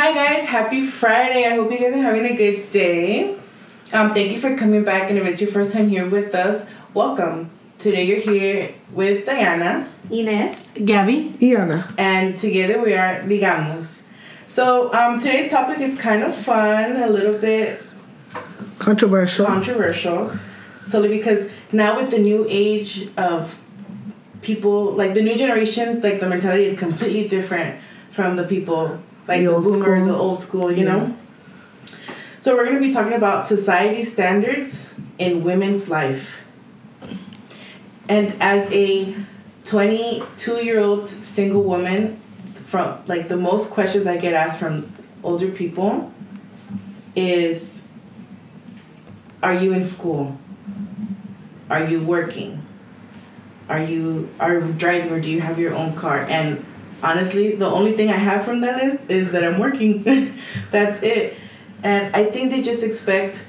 Hi guys, happy Friday. I hope you guys are having a good day. Um, thank you for coming back, and if it's your first time here with us, welcome. Today you're here with Diana, Ines, Gabby, Iana. and together we are Ligamos. So um, today's topic is kind of fun, a little bit Controversial. controversial, solely because now with the new age of people, like the new generation, like the mentality is completely different from the people like The the, boomers, school. the old school, you Yeah. know. So we're gonna be talking about society standards in women's life, and as a twenty-two-year-old single woman, from like the most questions I get asked from older people is are you in school are you working are you are you driving or do you have your own car and honestly the only thing i have from that list is that i'm working. That's it. And i think they just expect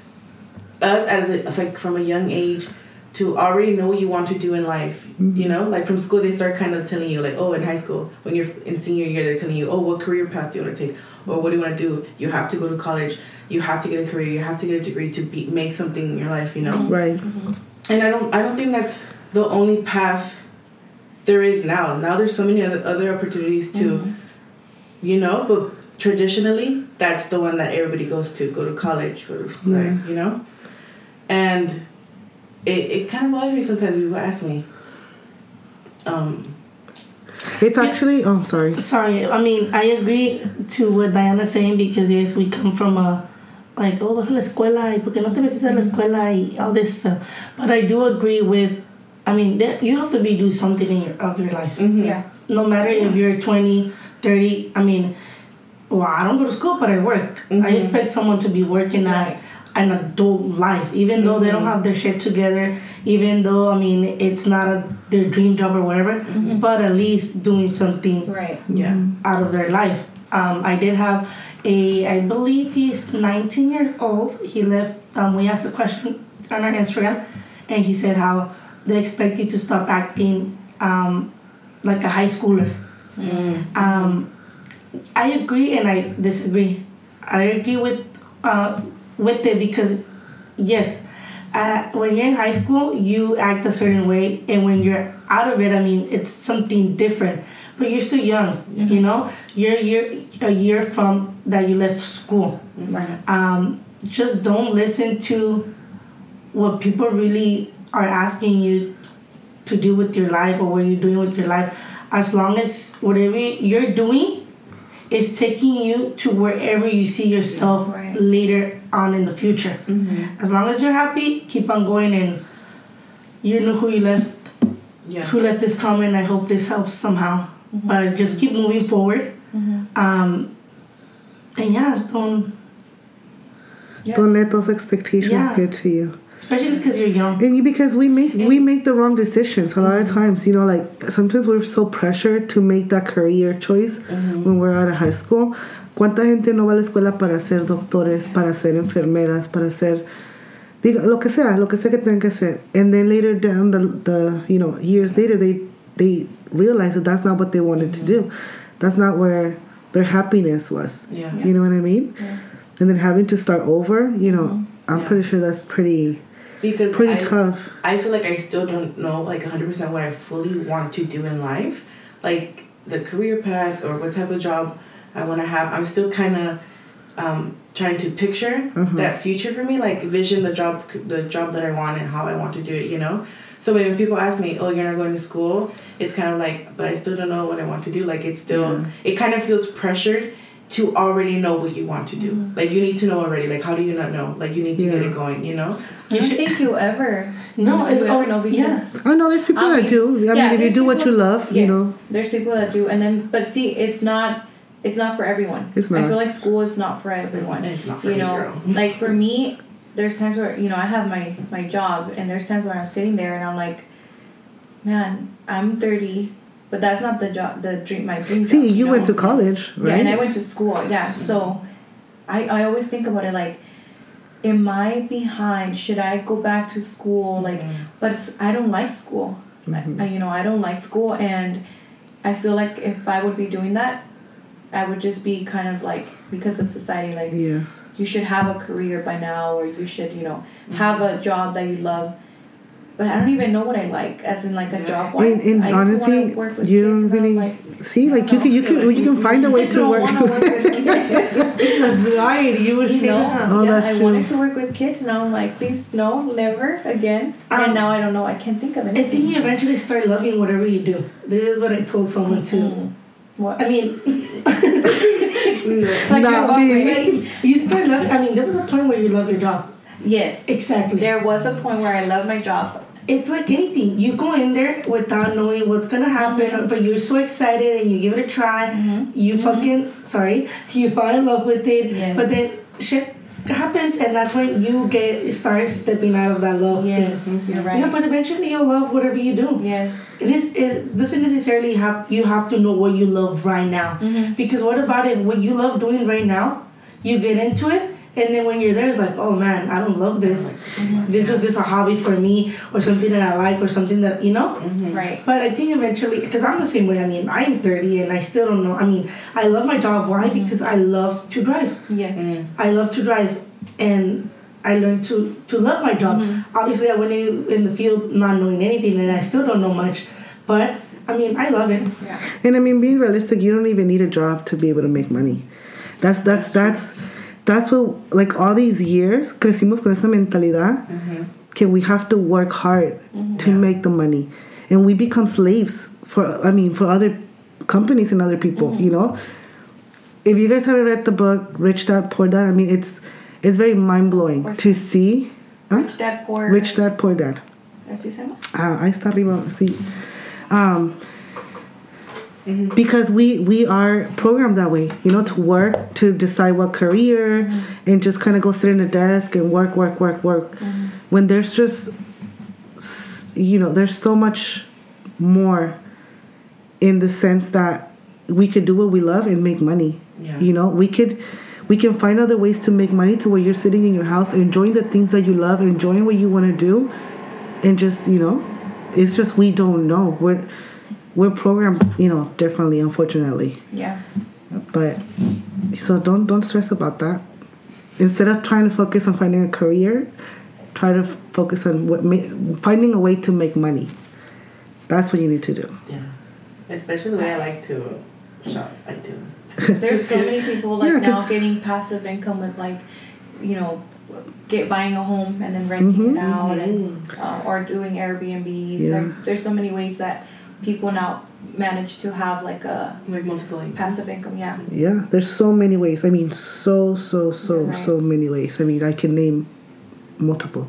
us as a, like from a young age to already know what you want to do in life you mm-hmm. know? Like from school they start kind of telling you like oh in high school when you're in senior year they're telling you oh what career path do you want to take? Or what do you want to do? You have to go to college. You have to get a career. You have to get a degree to be, make something in your life you know? Right. Mm-hmm. and I don't I don't think that's the only path there is now. Now there's so many other other opportunities to, you know, but traditionally that's the one that everybody goes to. Go to college, go to school, Yeah. you know, and it it kind of bothers me sometimes. when People ask me, um, It's actually. Oh, I'm sorry. sorry. I mean, I agree to what Diana's saying because yes, we come from a like, oh, vas a la escuela y por qué no te metes a la escuela y all this stuff. But I do agree with. I mean, that you have to be do something in your of your life. yeah, No matter if you're 20, 30. I mean, well, I don't go to school, but I work. I Mhm. expect someone to be working at an adult life, even though they don't have their shit together. Even though I mean, it's not a, their dream job or whatever, but at least doing something right. yeah, out of their life. Um, I did have a, I believe he's 19 years old. He left, um, we asked a question on our Instagram, and he said how they expect you to stop acting um, like a high schooler. Um, I agree and I disagree. I agree with uh, with it because, yes, uh, when you're in high school, you act a certain way, and when you're out of it, I mean, it's something different. But you're still young, you know. You're you're a year from that you left school. Right. Um, just don't listen to what people really are asking you to do with your life or what you're doing with your life. As long as whatever you're doing is taking you to wherever you see yourself Right. later on in the future. Mm-hmm. As long as you're happy, keep on going and you know who you left yeah, who let this come in. I hope this helps somehow. Mm-hmm. But just keep moving forward. Mm-hmm. Um, and yeah, don't Yeah. Don't let those expectations Yeah. get to you. Especially because you're young. And you, because we make we make the wrong decisions a lot of times. You know, like sometimes we're so pressured to make that career choice mm-hmm. when we're out of high school. ¿Cuánta gente no va a la escuela para ser doctores, para ser enfermeras, para ser diga, lo que sea, lo que sea que tengan que hacer? And then later down the, the you know years later they they realize that that's not what they wanted to do. Mm-hmm. That's not where their happiness was. yeah. You know what I mean? And then having to start over, you know, mm-hmm. I'm Yeah. pretty sure that's pretty Because pretty I, tough. I feel like I still don't know like 100% what I fully want to do in life. Like the career path or what type of job I want to have. I'm still kind of um, trying to picture that future for me, like vision the job the job that I want and how I want to do it, you know? So when people ask me, "Oh, you're not going to school?" It's kind of like, but I still don't know what I want to do. Like it's still it kind of feels pressured to already know what you want to do. Mm-hmm. Like you need to know already. Like how do you not know? Like you need to get it going, you know? I don't think you ever. No, you it's ever oh, know because. I know there's people I that do. I yeah, mean, if you there's do what you love, Yes, you know. there's people that do, and then but see, it's not. It's not for everyone. It's not. I feel like school is not for everyone. It's not for you know, girl. like for me, there's times where you know I have my my job, and there's times where I'm sitting there and I'm like, man, I'm 30, but that's not the job, the dream, my dream. See, job, you know? went to college, right? Yeah, and I went to school. Yeah, so I, I always think about it like, am I behind? Should I go back to school? Like, mm-hmm. but I don't like school. I, mm-hmm. I- you know, I don't like school, and I feel like if I would be doing that, I would just be kind of like because of society, like Yeah. you should have a career by now, or you should, you know, mm-hmm. have a job that you love. But I don't even know what I like, as in like a job wise. And, and I used to honestly, work with you kids, don't really like, see. Like don't you can, you can, you can find a way to work. wanna work. That's right. You would You know, that. Oh, yeah, that's I true. wanted to work with kids, and I'm like, please, no, never again. Um, and now I don't know. I can't think of anything. I think you eventually start loving whatever you do. This is what I told someone too. Mm. What? I mean, Like Not your what me. you start loving. I mean, there was a point where you love your job. Yes. Exactly. There was a point where I love my job. It's like anything. You go in there without knowing what's gonna happen, Mm-hmm. but you're so excited and you give it a try. You fucking sorry, you fall in love with it. Yes. But then shit happens, and that's when you get start stepping out of that love Yes, thing. you're You know, but eventually you'll love whatever you do. Yes. It is it doesn't necessarily have you have to know what you love right now. Mm-hmm. Because what about it? What you love doing right now, you get into it, and then when you're there, it's like, oh man, I don't love this. Mm-hmm. This was just a hobby for me, or something that I like, or something that you know. Right. But I think eventually, because I'm the same way. I mean, I'm 30 and I still don't know. I mean, I love my job. Why? Mm-hmm. Because I love to drive. Yes. I love to drive, and I learned to to love my job. Mm-hmm. Obviously, I went in, in the field not knowing anything, and I still don't know much. But I mean, I love it. Yeah. And I mean, being realistic, you don't even need a job to be able to make money. That's that's that's that's what like all these years crecimos con esa mentalidad que we have to work hard to make the money, and we become slaves for I mean for other companies and other people. You know, if you guys haven't read the book Rich Dad Poor Dad, I mean it's it's very mind blowing Where's to see. Huh? Rich Dad Poor. Rich Dad Poor Dad. Así se llama? Ah, ahí está arriba, sí. Um, Mm-hmm. Because we we are programmed that way, you know, to work, to decide what career, mm-hmm. and just kind of go sit in a desk and work, work, work, work. Mm-hmm. When there's just, you know, there's so much more in the sense that we could do what we love and make money. Yeah. You know, we could we can find other ways to make money to where you're sitting in your house enjoying the things that you love, enjoying what you want to do, and just you know, it's just we don't know. We're we're programmed, you know, differently, unfortunately. Yeah. But so don't don't stress about that. Instead of trying to focus on finding a career, try to focus on what ma- finding a way to make money. That's what you need to do. Yeah. Especially the way I like to shop. I do. There's so many people like Yeah, now 'cause- getting passive income with like, you know, get buying a home and then renting Mhm. it out and uh, or doing Airbnbs. Yeah. Like, there's so many ways that people now manage to have like a Like multiple income. passive income. Yeah. Yeah, there's so many ways. I mean, so so so Right. so many ways. I mean, I can name multiple.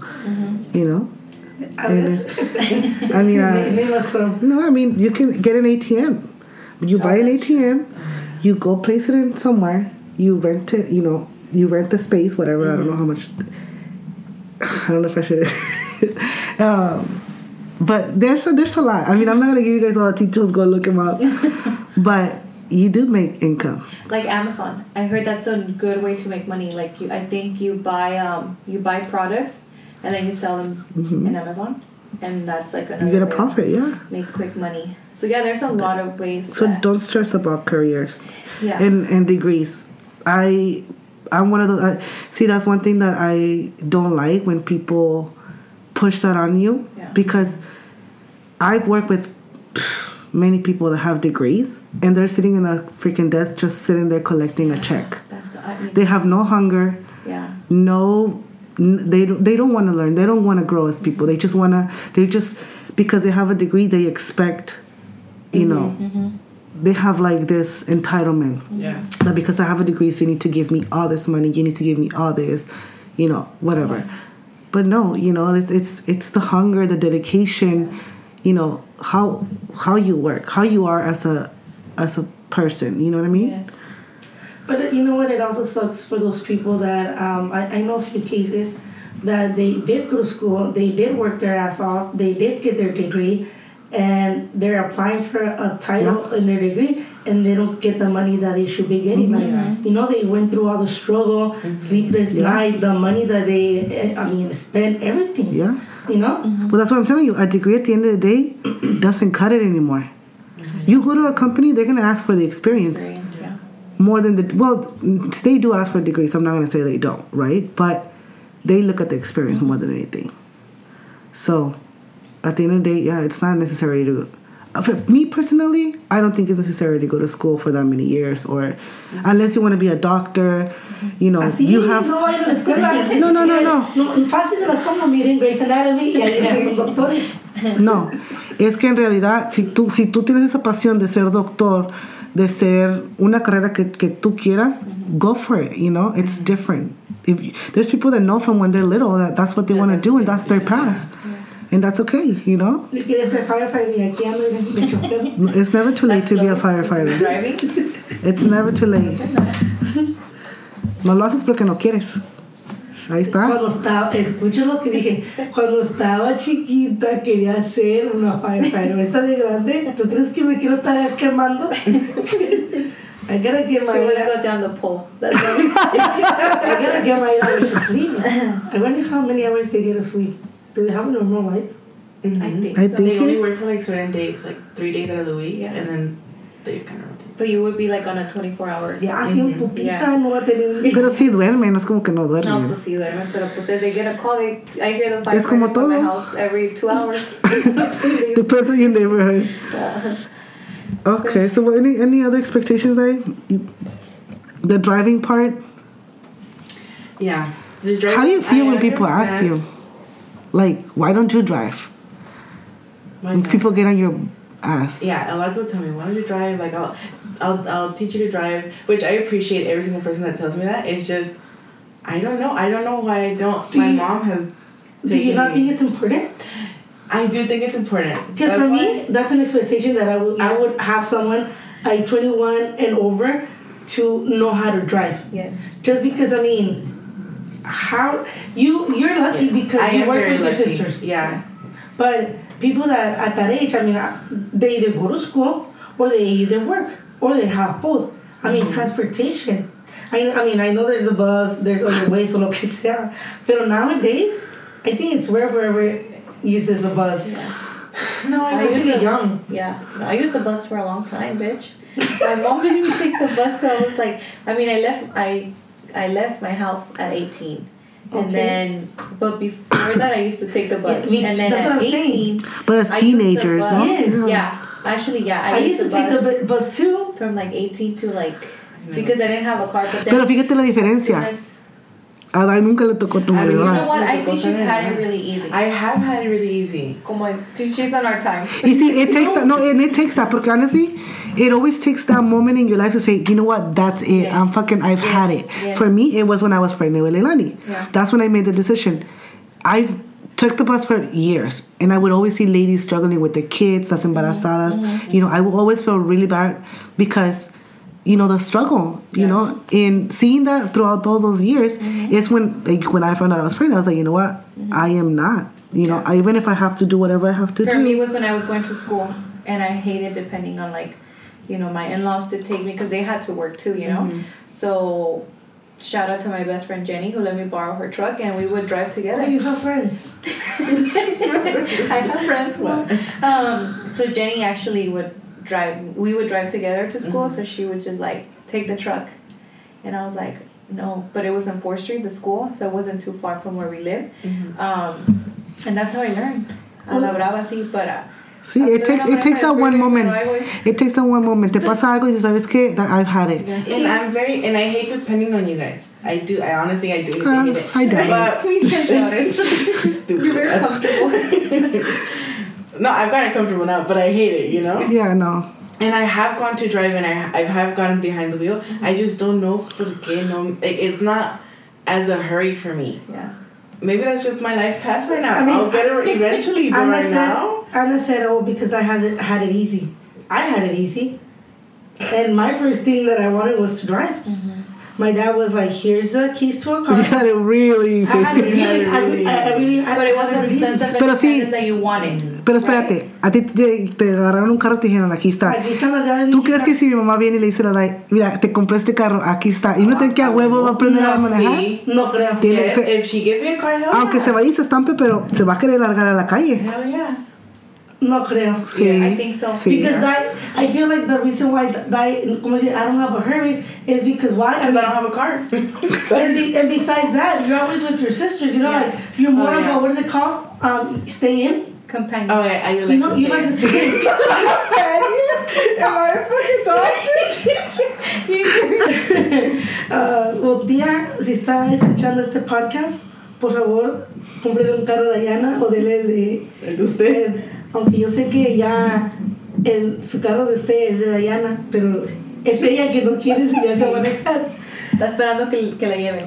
You know, I and mean, I mean, uh, name us some. No, I mean you can get an ATM. You buy an ATM, you go place it in somewhere, you rent it, you know, you rent the space, whatever, I don't know how much I don't know if I should um, but there's a there's a lot. I mean I'm not gonna give you guys all the details, go look them up. but you do make income. Like Amazon, I heard that's a good way to make money. Like you, I think you buy um you buy products and then you sell them in Amazon, and that's like another Mm-hmm. You get a profit, yeah. Make quick money. So yeah, there's a lot of ways. So don't stress about careers. yeah. and and degrees. I I'm one of those. I, see, that's one thing that I don't like when people push that on you. Because I've worked with many people that have degrees and they're sitting in a freaking desk just sitting there collecting a check. that's I mean, They have no hunger, yeah. no they don't, they don't want to learn. They don't want to grow as people. They just want to they just because they have a degree they expect you know Mhm. they have like this entitlement Yeah. that because I have a degree, so you need to give me all this money, you need to give me all this, you know, whatever. But no, you know, it's it's it's the hunger, the dedication, you know, how how you work, how you are as a as a person. You know what I mean? Yes. But uh, you know what? It also sucks for those people that um, I, I know a few cases that they did go to school, they did work their ass off, they did get their degree, and they're applying for a title in their degree, and they don't get the money that they should be getting. Like mm-hmm. you know, they went through all the struggle, mm-hmm. sleepless Yeah. night, the money that they, I mean, spent everything. Yeah. You know. Mm-hmm. Well, that's what I'm telling you. A degree at the end of the day doesn't cut it anymore. You go to a company, they're gonna ask for the experience. Experience, yeah. more than the well, they do ask for degrees. I'm not gonna say they don't, right? But they look at the experience more than anything. So, at the end of the day, yeah, it's not necessary to. For me personally, I don't think it's necessary to go to school for that many years, or unless you want to be a doctor, you know, ah, Así, you have. no vayan a la escuela. No, no, no, no. no. Fácil se las pongo, miren Grey's Anatomy y ahí son doctores. No, es que en realidad, si tú, si tú tienes esa pasión de ser doctor, de ser una carrera que, que tú quieras, go for it, you know? It's different. If there's people that know from when they're little that that's what they want to do and that's their path. And that's okay, you know? Yo quería ser firefighter y aquí ando miren, de chofer. It's never too late to be a firefighter. Driving. It's never too late. No lo haces porque no quieres. Ahí está. Cuando estaba, escucha lo que dije, cuando estaba chiquita quería ser una firefighter. Ahorita de grande, ¿tú crees que me quiero estar quemando? I gotta get my She would go down the pole. That's what I gotta get my hours of sleep. I wonder how many hours they get of sleep. Do they have a normal life? I think I so. think- They only work for like certain days, like three days out of the week, Yeah. and then they kind of rotate. But you would be like on a 24 hour. Ya, así un putiza, no va a tener un... Pero sí duerme, no es como que no No, duerme. pues sí duermen, pero pues if they get a call, they, I hear the Es como firefighters from my house every two hours. Three days. Depends on your neighborhood. Uh, Okay, so what, any any other expectations? I you, the driving part. Yeah. The driving- How do you feel I when people ask you, like, why don't you drive? When people get on your ass. Yeah, a lot of people tell me, "Why don't you drive?" Like, I'll, I'll, I'll teach you to drive, which I appreciate every single person that tells me that. It's just, I don't know. I don't know why I don't. Do My you- mom has. Do you not me. think it's important? I do think it's important. Because for me, that's an expectation that I would I would have someone like 21 and over to know how to drive. yes. Just because I mean, how you you're lucky because I you work with your sisters. Yeah. But people that at that age, I mean, uh, they either go to school or they either work or they have both. I mean, transportation. I, I mean, I know there's a bus, there's other ways, o lo que sea. But nowadays, I think it's rare whoever uses a bus. Yeah. No, I I used to- young. Yeah. No, I used the bus for a long time, bitch. my mom didn't even take the bus I was like, I mean, I left, I, I left my house at 18. And Okay. then, but before that, I used to take the bus. Yeah, me and too. then That's at what I'm saying. 18, But as I used the teenagers, no? Yes. Yeah. Actually, yeah. I, I used to the take the bus bu- bus too. from like 18 to like, because I didn't have a car. But then, Pero fíjate la as soon diferencia. As- A Dai nunca le tocó tu I mean, you know what? I think she's had it really easy. I have had it really easy. Como because she's on our time. You see, it takes that. No, and it takes that. Porque honestly, it always takes that moment in your life to say, you know what, that's it. I'm fucking. I've had it. Yes. For me, it was when I was pregnant with Leilani. Yeah. That's when I made the decision. I've took the bus for years, and I would always see ladies struggling with their kids, las embarazadas. Mm-hmm. You know, I would always feel really bad because. You know the struggle. You Yeah. know, in seeing that throughout all those years, Mm-hmm. it's when like when I found out I was pregnant, I was like, you know what, I am not. You know, I, even if I have to do whatever I have to For do. me, was when I was going to school, and I hated depending on like, you know, my in-laws to take me because they had to work too, you know. So, shout out to my best friend Jenny who let me borrow her truck, and we would drive Oh, together. you have friends. I have friends. Well, um, so Jenny actually would drive. We would drive together to school. So she would just like take the truck, and I was like, no. But it was on Fourth Street, the school, so it wasn't too far from where we live. Um, and that's how I learned. A la brava, sí, but. Uh, Sí, it takes it takes that one moment. It takes that one moment. Te pasa algo y dices, ¿sabes qué? That I've had it. And I'm very, and I hate depending on you guys. I do. I honestly, I do hate, Um, hate it. I doubt But You're very comfortable. no, I've gotten comfortable now, but I hate it. You know. Yeah, no. And I have gone to drive, and I I have gone behind the wheel. Mm-hmm. I just don't know por qué. No, like it's not as a hurry for me. yeah. Maybe that's just my life path right now. I mean, I'll get it eventually, but Anna right said, now. Anna said, oh, because I had it, had it easy. I had it easy. And my first thing that I wanted was to drive. Mm-hmm. My dad was like, here's the keys to a car. You got it really I had it easy. really, I, really- I, I really, I But it wasn't the sense easy. of Pero sí. independence that you wanted. Pero espérate, a ti te, te agarraron un carro y te dijeron, aquí está. Aquí están las llaves. ¿Tú crees que si mi mamá viene y le dice la Dai, mira, te compré este carro, aquí está, y no te que a huevo va a aprender a manejar? sí. No creo. Tiene- Yes, se- if she gives me a car, hell Aunque yeah. se vaya y se estampe, pero se va a querer largar a la calle. Hell yeah. No creo. Sí. I think so. Sí. Because that, I feel like the reason why that como si, I don't have a hurry is because why? Because I don't have a car. and, be, and besides that, you're always with your sisters. You know, Yeah. like you're more Oh, of yeah. a what is it called? Um, stay in. Companion. Oh, yeah, you like You know, you like to in. Am I a fucking dog? Ah, well, tía, si está escuchando este podcast, por favor, cómprele un carro a Diana o dele el de El de usted. Aunque yo sé que ya el, su carro de usted es de Diana, pero es ella que no quiere enseñarse a manejar. Está esperando que, que la lleven.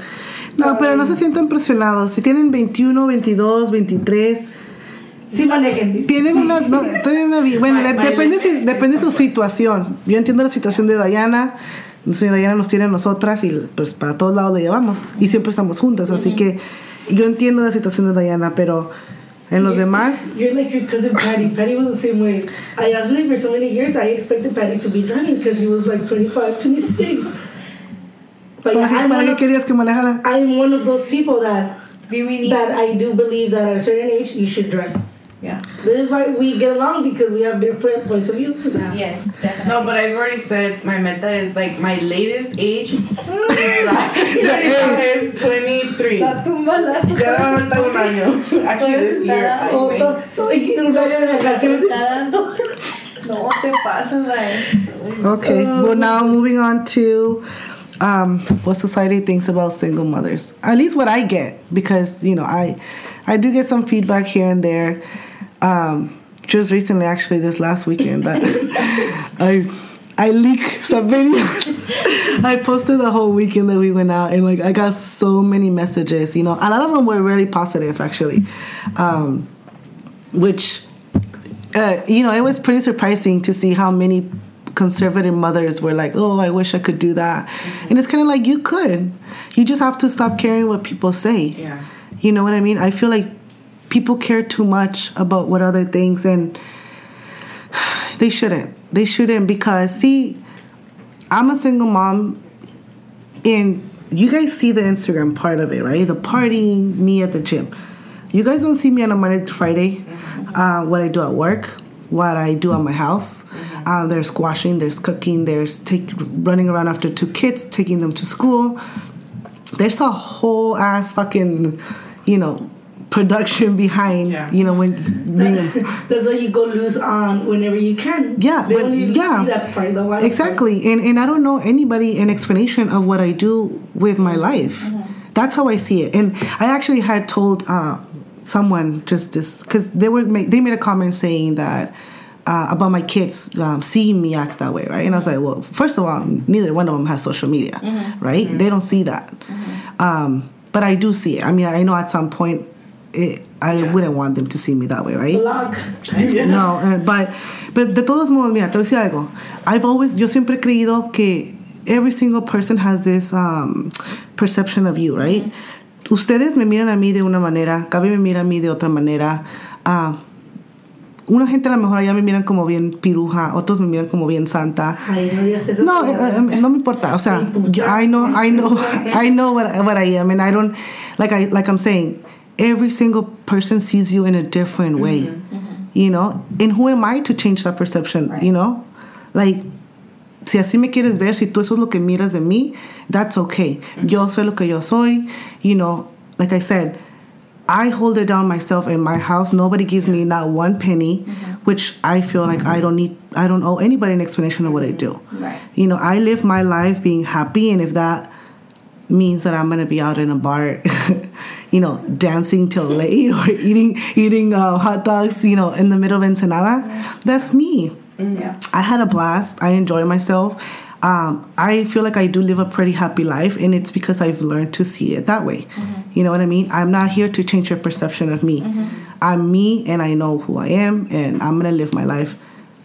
No, pero no se sientan presionados. Si tienen 21, 22, 23, Sí manejen. dice. tienen una, no, tienen una Bueno, de- depende, si- depende de su situación. Yo entiendo la situación de Diana. Si Diana nos tiene a nosotras y pues para todos lados la llevamos. Y siempre estamos juntas. Así que yo entiendo la situación de Diana, pero en los demás. You're like your cousin Patty. Patty was the same way. I honestly, for so many years, I expected Patty to be driving because she was like 25, 26. But ¿Para yeah, para one qué of, querías que manejara? I'm one of those people that that I do believe that at a certain age you should drive. Yeah. This is why we get along because we have different points of view. Yes, definitely. No, but I've already said my meta is like my latest age is 23. La tumba la Ya ahorita un año. Actually, this year. I think. to- todo hay que ir a un radio de vacaciones. está dando. No te pasas, like. Okay. Well, now moving on to um, what society thinks about single mothers. At least what I get, because you know I, I do get some feedback here and there. Um, just recently, actually, this last weekend, that I, I leak some videos. I posted the whole weekend that we went out, and like I got so many messages. You know, a lot of them were really positive, actually, um, which uh, you know, it was pretty surprising to see how many conservative mothers were like, "Oh, I wish I could do that," and it's kind of like you could. You just have to stop caring what people say. Yeah. You know what I mean? I feel like people care too much about what other things, and they shouldn't. They shouldn't because see, I'm a single mom, and you guys see the Instagram part of it, right? The partying, me at the gym. You guys don't see me on a Monday to Friday. Uh, what I do at work, what I do at my house. Uh, there's squashing, there's cooking, there's take running around after two kids, taking them to school. There's a whole ass fucking, you know, production behind. Yeah. You know when being a, That's why you go loose on whenever you can. Yeah, they but- don't yeah. see that part. The wild Exactly. And and I don't know anybody an explanation of what I do with my life. That's how I see it. And I actually had told uh, someone just this because they were make, they made a comment saying that uh, about my kids um, seeing me act that way, right? And I was like, well, first of all, neither one of them has social media, right? They don't see that. Um, but I do see it. I mean, I know at some point. It, I Yeah. wouldn't want them to see me that way, right? Yeah. No, eh, but, but de todos modos, mira, te voy a decir algo. I've always, yo siempre he creído que every single person has this um, perception of you, right? Ustedes me miran a mí de una manera, Gaby me mira a mí de otra manera. ah, una gente a lo mejor allá me miran como bien piruja, otros me miran como bien santa. Ay, no digas eso. No, eh, eh, no me importa. O sea, yo- I know, I know, I know what, what I am, and I don't like I like I'm saying. Every single person sees you in a different way, mm-hmm. Mm-hmm. you know. And who am I to change that perception? You know, like si así me quieres ver, si tú eso es lo que miras de mí, that's okay. Mm-hmm. Yo soy lo que yo soy, you know. Like I said, I hold it down myself in my house. Nobody gives me not one penny, which I feel like I don't need. I don't owe anybody an explanation of what I do. Right. You know, I live my life being happy, and if that means that I'm gonna be out in a bar, you know, dancing till late or eating eating uh, hot dogs, you know, in the middle of Ensenada, that's me. Yeah. I had a blast. I enjoy myself. Um, I feel like I do live a pretty happy life, and it's because I've learned to see it that way. You know what I mean? I'm not here to change your perception of me. I'm me, and I know who I am, and I'm gonna live my life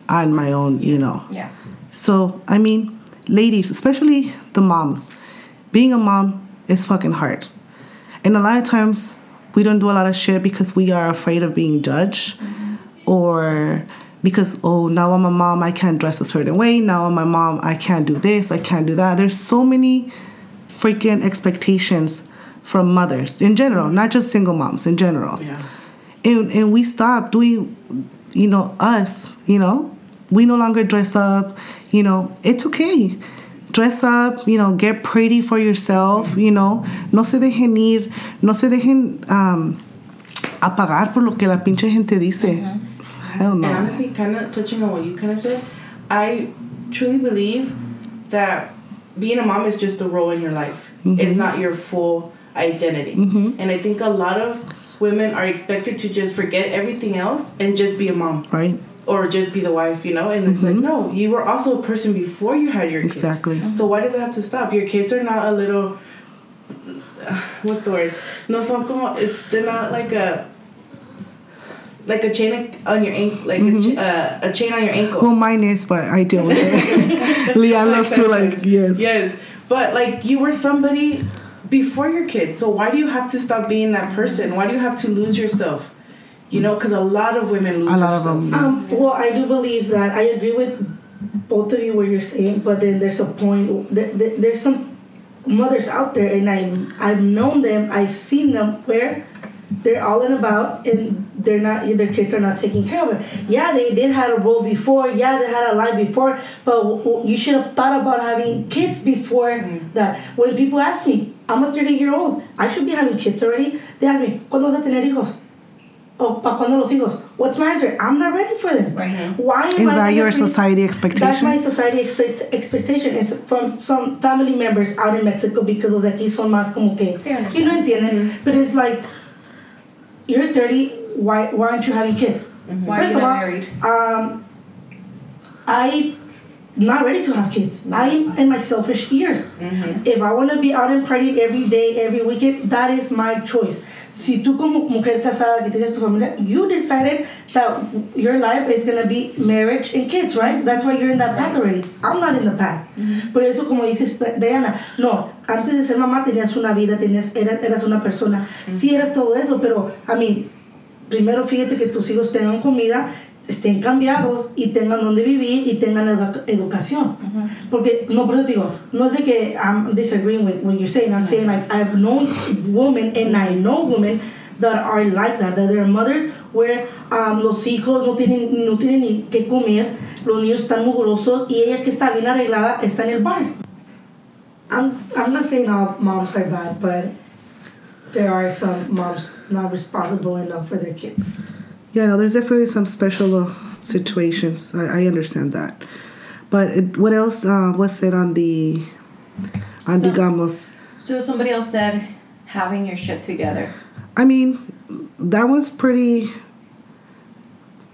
on my own. You know. Yeah. So, I mean, ladies, especially the moms, being a mom is fucking hard. And a lot of times we don't do a lot of shit because we are afraid of being judged mm-hmm. or because, oh, now I'm a mom, I can't dress a certain way. Now I'm a mom, I can't do this, I can't do that. There's so many freaking expectations from mothers in general, mm-hmm. not just single moms, in general. Yeah. And, and we stop doing, you know, us, you know, we no longer dress up. You know, it's okay. Dress up, you know, get pretty for yourself, you know. No se dejen ir, no se dejen um, apagar por lo que la pinche gente dice. Hell no. And honestly, kind of touching on what you kind of said, I truly believe that being a mom is just a role in your life. It's not your full identity. And I think a lot of women are expected to just forget everything else and just be a mom right? Or just be the wife, you know? And it's like, mm-hmm. no, you were also a person before you had your kids. Exactly. Mm-hmm. So why does it have to stop? Your kids are not a little. What's the word? No son como. It's, they're not like a. Like a chain on your ankle, like a, mm-hmm. uh, a chain on your ankle. Well, mine is, but I deal with it. Leanne loves to like, yes. Yes, but like you were somebody before your kids, so why do you have to stop being that person? Why do you have to lose yourself? You know, because a lot of women lose A lot of themselves. them. Um, well, I do believe that I agree with both of you what you're saying, but then there's a point. Th- th- there's some mothers out there, and I I've known them, I've seen them where they're all in about, and they're not. Their kids are not taking care of it. Yeah, they did have a role before. Yeah, they had a life before, but w- w- you should have thought about having kids before that. When people ask me, I'm a 30 year old, I should be having kids already. They ask me, ¿cuándo vas a tener hijos? Oh, ¿pa cuándo los hijos? What's my answer? I'm not ready for them. Right. Why am Is I that gonna your be- society That's my society expect, expectation. It's from some family members out in Mexico because los de aquí son más como que They understand. you know entienden. Mm-hmm. But it's like you're 30. Why why aren't you having kids? Mm-hmm. Why First are you of all, not married? um, I not ready to have kids. I'm in my selfish years. Mm-hmm. If I want to be out and partying every day, every weekend, that is my choice. Si tú como mujer casada que tienes tu familia, you decided that your life is gonna be marriage and kids, right? That's why you're in that path already. I'm not in the path. Por eso, como dices Diana, no, antes de ser mamá tenías una vida, tenías, eras, eras una persona. Sí eras todo eso, pero, I mean, primero fíjate que tus hijos tengan comida, estén cambiados y tengan donde vivir y tengan edu- educación. Porque, no, por eso te digo, no es de que I'm disagreeing with what you're saying. I'm saying like I've known women and I know women that are like that, that they're mothers where um, los hijos no tienen, no tienen ni qué comer, los niños están mugrosos y ella que está bien arreglada está en el bar. I'm, I'm not saying all moms are bad, but there are some moms not responsible enough for their kids. Yeah, no, there's definitely some special uh, situations. I, I understand that. But it, what else uh, was said on the, on So- digamos, So somebody else said having your shit together. I mean, that was pretty.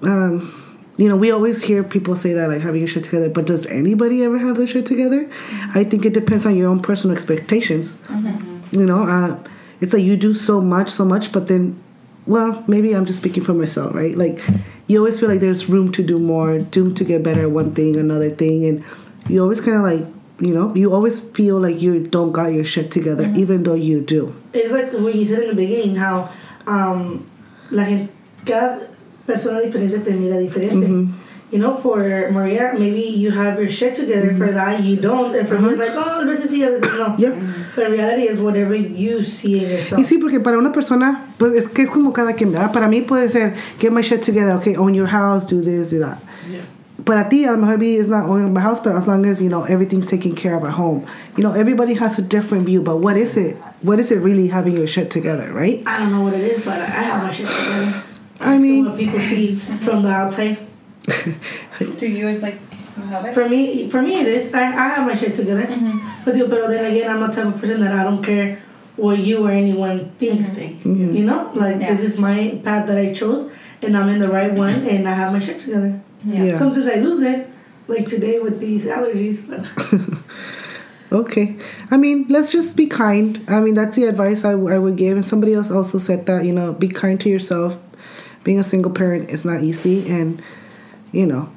Um, you know, we always hear people say that like having your shit together, but does anybody ever have their shit together? I think it depends on your own personal expectations. You know, uh, it's like you do so much, so much, but then, well, maybe I'm just speaking for myself, right? Like, you always feel like there's room to do more, room to get better at one thing, another thing, and you always kind of like, you know, you always feel like you don't got your shit together, even though you do. It's like what you said in the beginning, how um, la gente, cada persona diferente te mira diferente. You know, for Maria, maybe you have your shit together. For mm-hmm. that, you don't. And for me, it's like, oh, a veces sí, a veces no. Yeah. But reality is whatever you see in yourself. Y sí, porque para una persona, pues es que es como cada quien, ¿verdad? Para mí puede ser, get my shit together, okay, own your house, do this, do that. Yeah. Para ti, a lo mejor maybe it's not owning my house, but as long as, you know, everything's taken care of at home. You know, everybody has a different view, but what is it? What is it really having your shit together, right? I don't know what it is, but I have my shit together. I mean, what people see from the outside. To you, it's like you. For me, for me, it is. I, I have my shit together. Mm-hmm. But, you- but then again, I'm a type of person that I don't care what you or anyone thinks. Mm-hmm. You know, like Yeah. this is my path that I chose, and I'm in the right one, mm-hmm. and I have my shit together. Yeah. Sometimes I lose it, like today with these allergies. But Okay. I mean, let's just be kind. I mean, that's the advice I, I would give. And somebody else also said that, you know, be kind to yourself. Being a single parent is not easy. And, you know,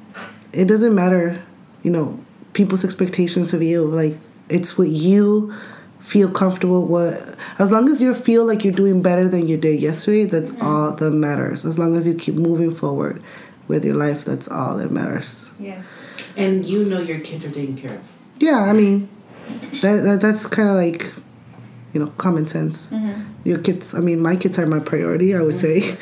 it doesn't matter, you know, people's expectations of you. Like, it's what you feel comfortable what as long as you feel like you're doing better than you did yesterday that's mm-hmm. all that matters as long as you keep moving forward with your life that's all that matters Yes. And you know your kids are taken care of. yeah, I mean, that, that that's kind of like, you know, common sense. Mm-hmm. Your kids, I mean, my kids are my priority. I would mm-hmm. say,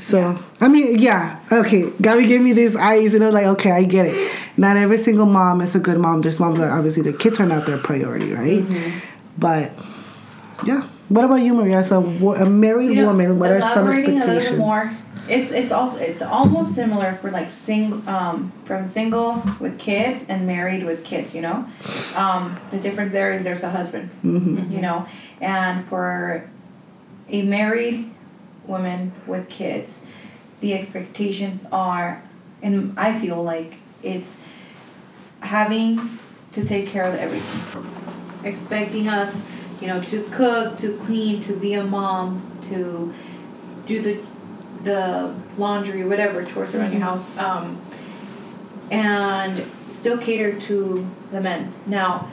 So I mean, yeah, okay. Gabby gave me these eyes, and I was like, okay, I get it. Not every single mom is a good mom. There's moms that obviously their kids are not their priority, right? Mm-hmm. But yeah. What about you, Maria? As a, a married You know, woman, what are some elaborating a little expectations? more. It's it's also it's almost similar for like sing um from single with kids and married with kids. You know, um the difference there is there's a husband. Mm-hmm. You know, and for a married woman with kids, the expectations are, and I feel like it's having to take care of everything expecting us, you know, to cook, to clean, to be a mom, to do the the laundry, whatever chores around your house, um, and still cater to the men. Now,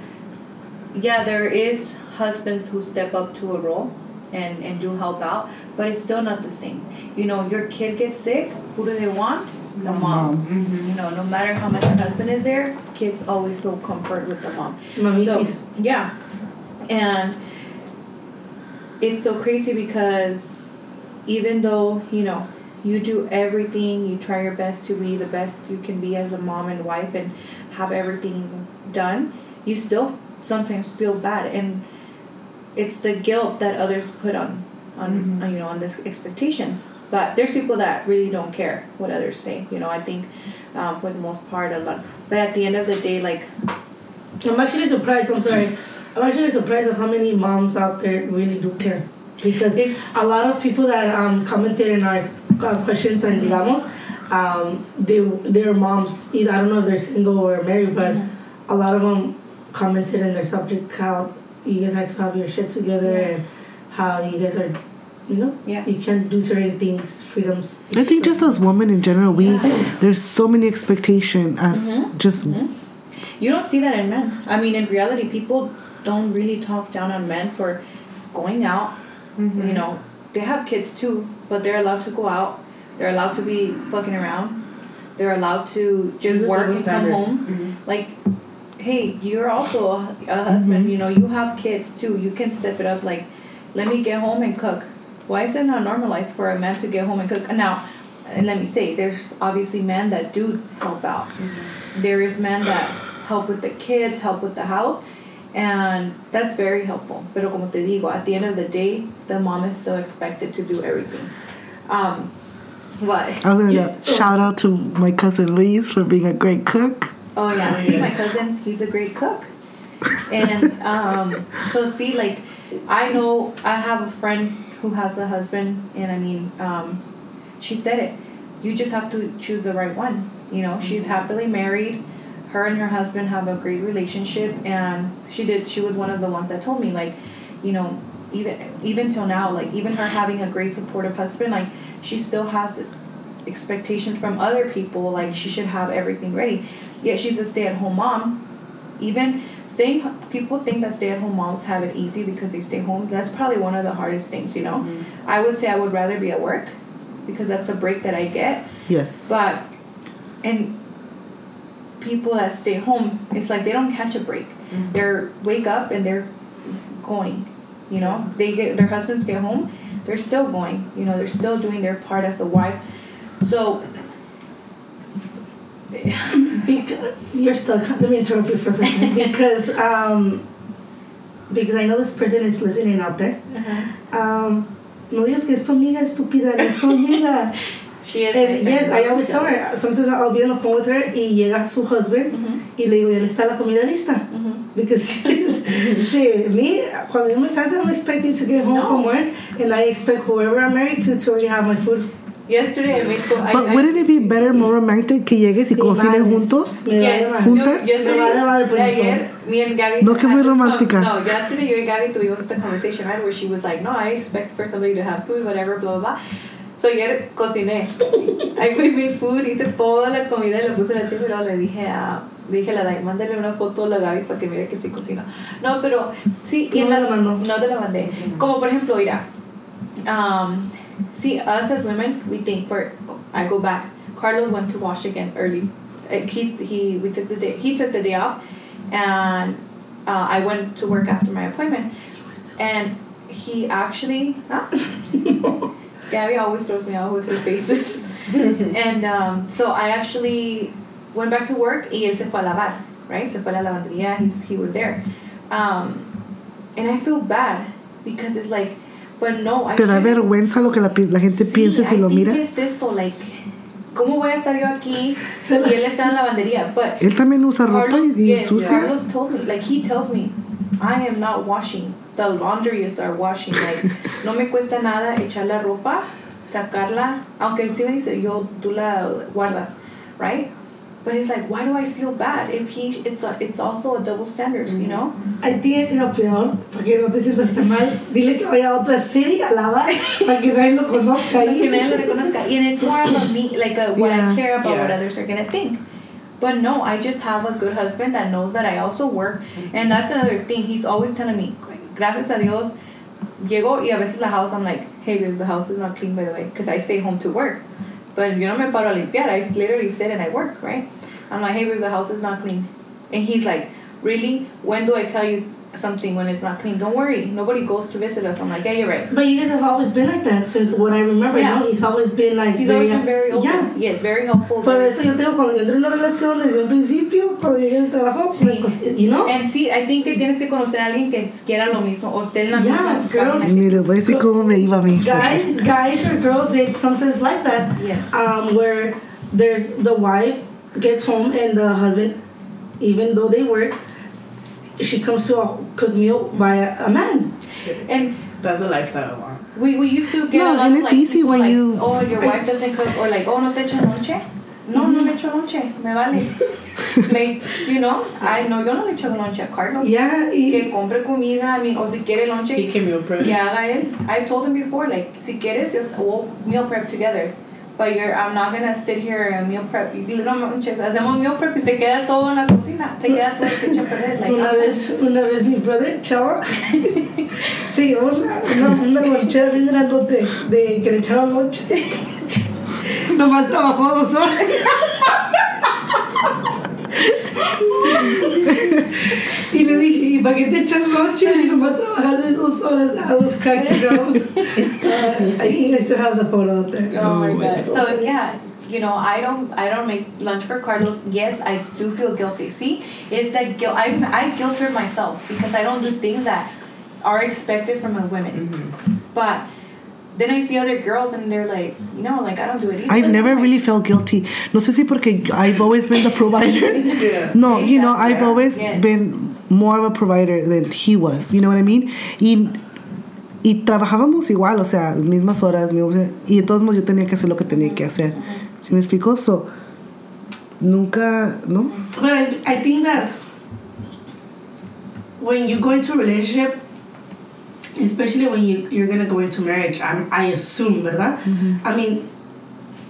yeah, there is husbands who step up to a role and and do help out, but it's still not the same. You know, your kid gets sick. Who do they want? The mm-hmm. mom. Mm-hmm. You know, no matter how much the husband is there, kids always feel comfort with the mom. So Mamitis. yeah, and it's so crazy because even though you know you do everything, you try your best to be the best you can be as a mom and wife and have everything done, you still sometimes feel bad, and it's the guilt that others put on on on, you know on this expectations. But there's people that really don't care what others say. You know, I think um, for the most part a lot. But at the end of the day, like I'm actually surprised. I'm sorry. I'm actually surprised of how many moms out there really do care. Because It's- a lot of people that um, commented in our uh, questions and digamos, um, they their moms. Either I don't know if they're single or married, but a lot of them commented in their subject how you guys have to have your shit together Yeah. and how you guys are, you know, Yeah. you can't do certain things, freedoms. I think just as women in general, we there's so many expectation as Mhm. just mm-hmm. You don't see that in men. I mean, in reality, people don't really talk down on men for going out. Mm-hmm. You know, they have kids too, but they're allowed to go out. They're allowed to be fucking around. They're allowed to just It's work double and come standard. home. Mm-hmm. Like, hey, you're also a, a husband. You know, you have kids too. You can step it up. Like, let me get home and cook. Why is it not normalized for a man to get home and cook? Now, and let me say, there's obviously men that do help out. There is men that help with the kids, help with the house, and that's very helpful. Pero como te digo, at the end of the day, the mom is still expected to do everything. Um, what? I was gonna shout out to my cousin Luis for being a great cook. Oh yeah, see my cousin, he's a great cook. And um, so see like I know I have a friend who has a husband and I mean um, she said it. You just have to choose the right one. You know, she's happily married. Her and her husband have a great relationship and she did she was one of the ones that told me like, you know, even even till now, like even her having a great supportive husband, like she still has expectations from other people like she should have everything ready yet she's a stay-at-home mom. Even staying people think that stay-at-home moms have it easy because they stay home. That's probably one of the hardest things you know? Mm-hmm. I would say i would rather be at work because that's a break that i get. Yes. but and people that stay home it's like they don't catch a break. Mm-hmm. They're wake up and they're going you know? They get their husbands stay home they're still going you know? They're still doing their part as a wife. So Because you're stuck. Let me interrupt you for a second because um, because I know this person is listening out there. Um, no digas que es tu amiga estúpida, no es tu amiga. she is And yes, I always tell her. Sometimes I'll be on the phone with her y llega su husband Mhm. y le digo, ya está la comida lista. Mhm. Because she, me, cuando yo me caso, I'm expecting to get home No. from work and I expect whoever I'm married to to already have my food. Yesterday I made But I, wouldn't it be better, more romantic, que llegues y Me cocinen juntos? Me Yes. ¿Juntas? No, Me ayer, me and Gabby. No, que muy romántica. No, yesterday you and Gabby tuvimos esta conversation, right? Where she was like, no, I expect for somebody to have food, whatever, blah, blah, blah. So ayer cociné. I made food, hice toda la comida y la puse en el chef, pero le dije a... Le dije a la Dai, mándale una foto a la Gaby para que mire que sí cocina. No, pero sí, y No en me la, la no te la mandé. Como por ejemplo, mira, um, see, us as women, we think for, I go back, Carlos went to wash again early. Uh, He, he, we took the day, he took the day off, and uh, I went to work after my appointment. And he actually, huh? Gabby always throws me out with her faces. and um, so I actually went back to work y él se fue a lavar, right? Se fue a la lavandería, he's, he was there. Um, and I feel bad because it's like, but no, I Te da vergüenza lo que la, la gente Sí, piense si I lo think mira. es eso, like, ¿cómo voy a estar yo aquí y él está en la lavandería? But Él también usa ropa Carlos, y yes, sucia. Carlos told me, like he tells me, I am not washing. The laundries are washing. Like, no me cuesta nada echar la ropa, sacarla, aunque sí me dice, yo, tú la guardas, right? But it's like, why do I feel bad if he? It's a, it's also a double standards, you know. I think lo peor, para que no te sientas tan mal, dile que vaya a otra serie a lavar para que nadie lo conozca ahí. que nadie lo reconozca. And it's more about me, like a, what Yeah. I care about, what others are gonna think. But no, I just have a good husband that knows that I also work, and that's another thing. He's always telling me, gracias a Dios, llego y a veces la house, I'm like, hey babe, the house is not clean by the way, because I stay home to work. But yo no me paro a limpiar. I literally sit and I work, right? I'm like, hey babe, the house is not clean, and he's like, really? When do I tell you something when it's not clean? Don't worry, nobody goes to visit us. I'm like, yeah, you're right. But you guys have always been like that since what I remember. Yeah. You know, he's always been like He's always been very open. Yeah. Yes, very helpful. Por eso yo tengo cuando yo entré en una relación desde un principio, cuando llegué al trabajo, Sí. you know, And sí, I think que tienes que conocer a alguien que quiera lo mismo o esté en la Yeah, misma girls. página que- Ni les voy a decir cómo me iba a mí. guys, guys or girls, they sometimes like that. Yes. Um, where there's the wife gets home and the husband, even though they work, she comes to a cook meal by a, a man. And That's a lifestyle I want. we, we used to get No, a lot and of, it's like, easy when like, you- oh, your wife doesn't cook or like, oh, no te echa noche. No, no mm-hmm. le echo noche, me vale. me, you know, I know yo no le echo noche a Carlos. Yeah, Que y, compre comida, I mean, o si quiere He lonche, can meal prep. Yeah, haga él. I've told him before, like, si quieres, yo- we'll meal prep together. But you're, I'm not gonna sit here and meal prep. Y dile, no manches, hacemos meal prep y se queda todo en la cocina. Se queda todo hecho a perder. Like, una vez, una vez mi brother, chava, se llevó una, una, una lonchera bien grandote de que le echaron lonche. Nomás trabajó dos horas. y le dije, ¿y para qué te echan lonche? Y nomás trabajaste dos horas. I was cracking up. Uh, I think I still have the photo out there. Oh my god. So yeah, you know, I don't I don't make lunch for Carlos. Yes, I do feel guilty. See? It's like guilt I I guilt trip myself because I don't do things that are expected from a women. But then I see other girls and they're like, you know, like I don't do it either. I've never really felt guilty. No sé si porque I've always been the provider. Yeah. No, you know, I've always Yes. been more of a provider than he was. You know what I mean? Y, y trabajábamos igual, o sea, mismas horas, y de todos modos yo tenía que hacer lo que tenía que hacer. ¿Sí me explico? So, nunca, ¿no? But I, I think that when you go into a relationship, especially when you, you're gonna go into marriage, I'm, I assume, ¿verdad? I mean,